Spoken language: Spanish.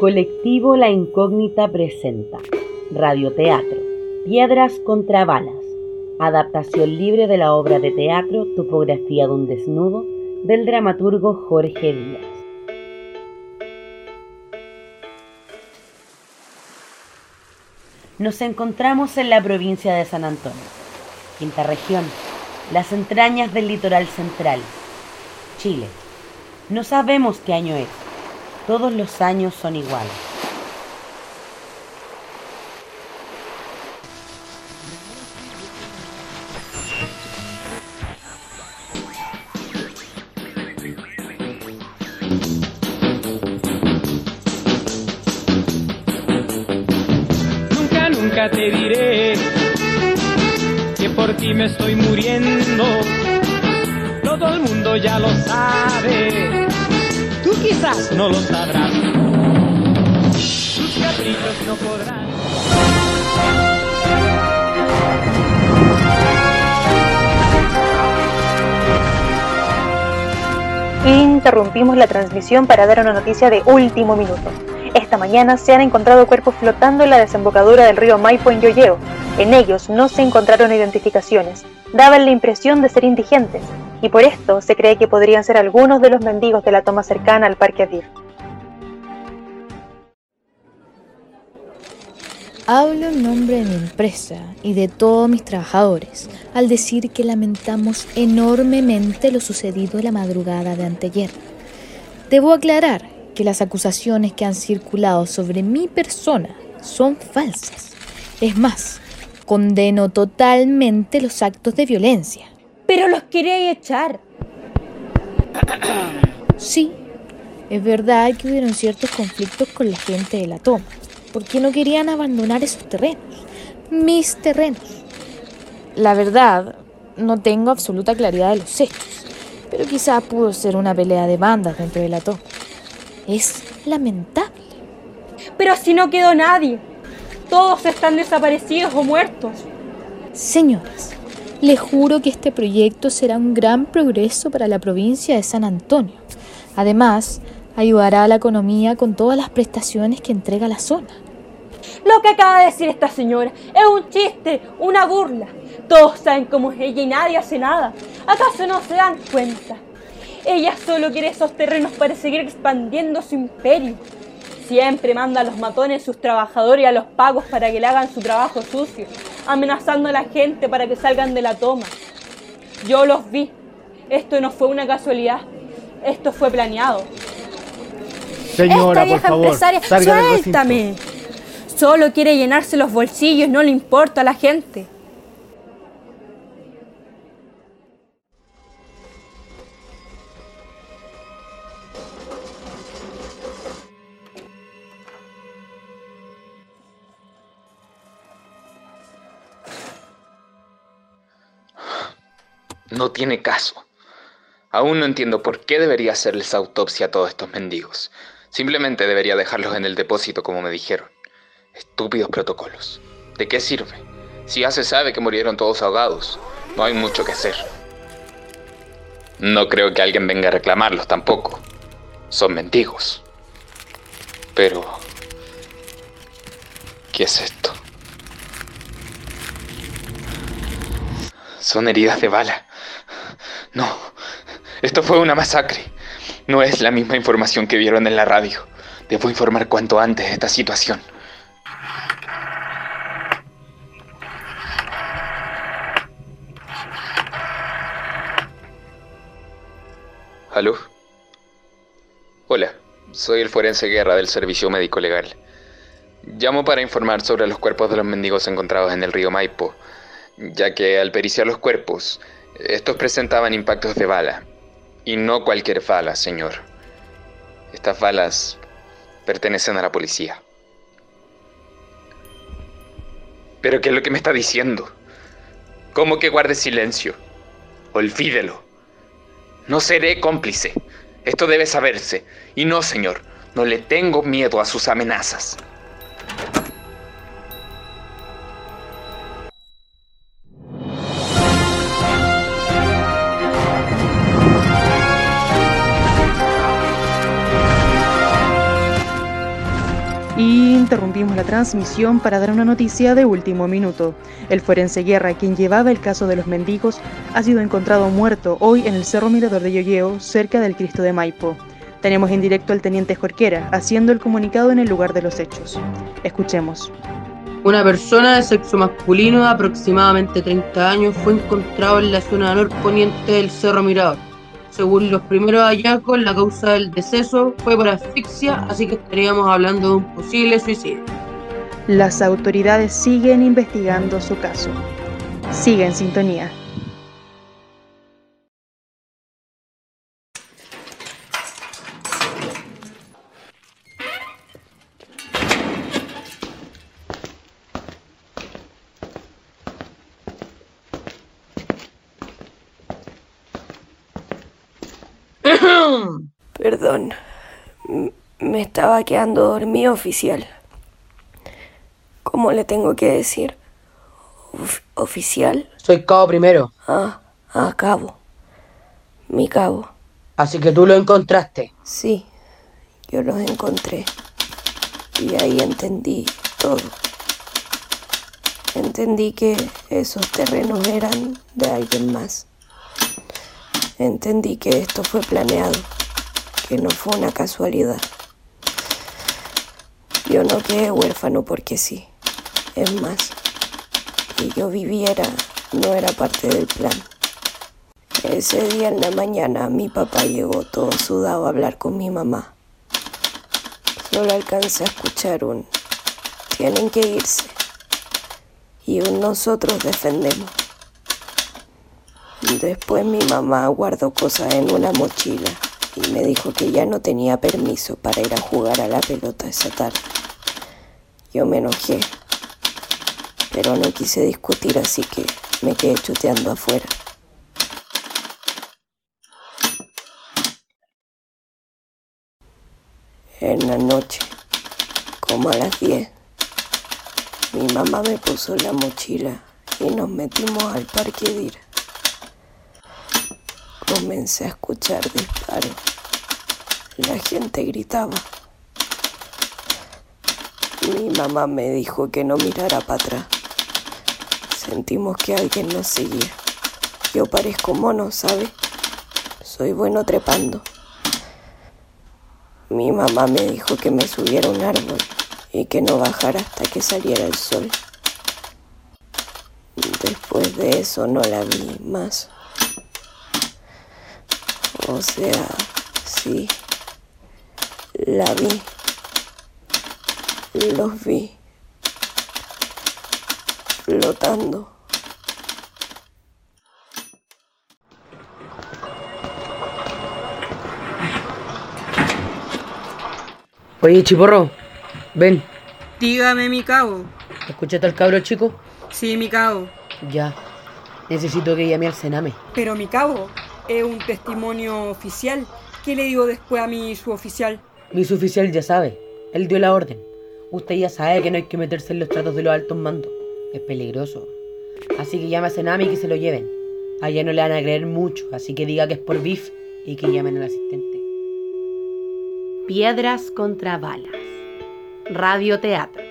Colectivo La Incógnita presenta Radioteatro, Piedras contra Balas, adaptación libre de la obra de teatro Topografía de un desnudo del dramaturgo Jorge Díaz. Nos encontramos en la provincia de San Antonio, quinta región, las entrañas del litoral central, Chile. No sabemos qué año es, todos los años son iguales. Nunca, nunca te diré que por ti me estoy muriendo. Todo el mundo ya lo sabe, quizás no lo sabrás. Caprichos no podrán. Interrumpimos la transmisión para dar una noticia de último minuto. Esta mañana se han encontrado cuerpos flotando en la desembocadura del río Maipo en Yoyeo. En ellos no se encontraron identificaciones. Daban la impresión de ser indigentes, y por esto se cree que podrían ser algunos de los mendigos de la toma cercana al Parque Adir. Hablo en nombre de mi empresa y de todos mis trabajadores al decir que lamentamos enormemente lo sucedido la madrugada de anteayer. Debo aclarar que las acusaciones que han circulado sobre mi persona son falsas. Es más, condeno totalmente los actos de violencia. Pero los queréis echar. Sí, es verdad que hubieron ciertos conflictos con la gente de la toma, porque no querían abandonar esos terrenos, mis terrenos. La verdad, no tengo absoluta claridad de los hechos, pero quizá pudo ser una pelea de bandas dentro de la toma. Es lamentable. Pero si no quedó nadie. Todos están desaparecidos o muertos. Señoras, les juro que este proyecto será un gran progreso para la provincia de San Antonio. Además, ayudará a la economía con todas las prestaciones que entrega la zona. Lo que acaba de decir esta señora es un chiste, una burla. Todos saben cómo es ella y nadie hace nada. ¿Acaso no se dan cuenta? Ella solo quiere esos terrenos para seguir expandiendo su imperio. Siempre manda a los matones, sus trabajadores y a los pagos para que le hagan su trabajo sucio, amenazando a la gente para que salgan de la toma. Yo los vi. Esto no fue una casualidad. Esto fue planeado. Señora, Esta vieja por favor, empresaria, suéltame. Solo quiere llenarse los bolsillos, no le importa a la gente. No tiene caso. Aún no entiendo por qué debería hacerles autopsia a todos estos mendigos. Simplemente debería dejarlos en el depósito como me dijeron. Estúpidos protocolos. ¿De qué sirve? Si ya se sabe que murieron todos ahogados, no hay mucho que hacer. No creo que alguien venga a reclamarlos tampoco. Son mendigos. Pero... ¿Qué es esto? Son heridas de bala. No, esto fue una masacre. No es la misma información que vieron en la radio. Debo informar cuanto antes de esta situación. ¿Aló? Hola, soy el forense Guerra del Servicio Médico Legal. Llamo para informar sobre los cuerpos de los mendigos encontrados en el río Maipo, ya que al periciar los cuerpos, estos presentaban impactos de bala. Y no cualquier bala, señor. Estas balas pertenecen a la policía. ¿Pero qué es lo que me está diciendo? ¿Cómo que guarde silencio? Olvídelo. No seré cómplice. Esto debe saberse. Y no, señor, no le tengo miedo a sus amenazas. Interrumpimos la transmisión para dar una noticia de último minuto. El forense Guerra, quien llevaba el caso de los mendigos, ha sido encontrado muerto hoy en el Cerro Mirador de Yoyeo, cerca del Cristo de Maipo. Tenemos en directo al teniente Jorquera, haciendo el comunicado en el lugar de los hechos. Escuchemos. Una persona de sexo masculino de aproximadamente 30 años fue encontrado en la zona norponiente del Cerro Mirador. Según los primeros hallazgos, la causa del deceso fue por asfixia, así que estaríamos hablando de un posible suicidio. Las autoridades siguen investigando su caso. Sigue en sintonía. Perdón, me estaba quedando dormido oficial. ¿Cómo le tengo que decir? ¿Oficial? Soy cabo primero. Ah, ah, cabo. Mi cabo. Así que tú lo encontraste. Sí, yo los encontré. Y ahí entendí todo. Entendí que esos terrenos eran de alguien más. Entendí que esto fue planeado, que no fue una casualidad. Yo no quedé huérfano porque sí. Es más, que yo viviera no era parte del plan. Ese día en la mañana mi papá llegó todo sudado a hablar con mi mamá. Solo alcancé a escuchar un tienen que irse y un nosotros defendemos. Después mi mamá guardó cosas en una mochila y me dijo que ya no tenía permiso para ir a jugar a la pelota esa tarde. Yo me enojé, pero no quise discutir así que me quedé chuteando afuera. En la noche, como a las 10, mi mamá me puso la mochila y nos metimos al parque de ir comencé a escuchar disparos. La gente gritaba. Mi mamá me dijo que no mirara para atrás. Sentimos que alguien nos seguía. Yo parezco mono, ¿sabe? Soy bueno trepando. Mi mamá me dijo que me subiera a un árbol y que no bajara hasta que saliera el sol. Después de eso no la vi más. O sea, sí, la vi, los vi, flotando. Oye, Chiporro, ven. Dígame, mi cabo. ¿Escuchaste al cabro chico? Sí, mi cabo. Ya. Necesito que llame al Sename. Pero, mi cabo, es un testimonio oficial. ¿Qué le digo después a mi suboficial? Mi suboficial ya sabe. Él dio la orden. Usted ya sabe que no hay que meterse en los tratos de los altos mandos. Es peligroso. Así que llame a Senami y que se lo lleven. Allá no le van a creer mucho, así que diga que es por BIF y que llamen al asistente. Piedras contra balas. Radio Teatro.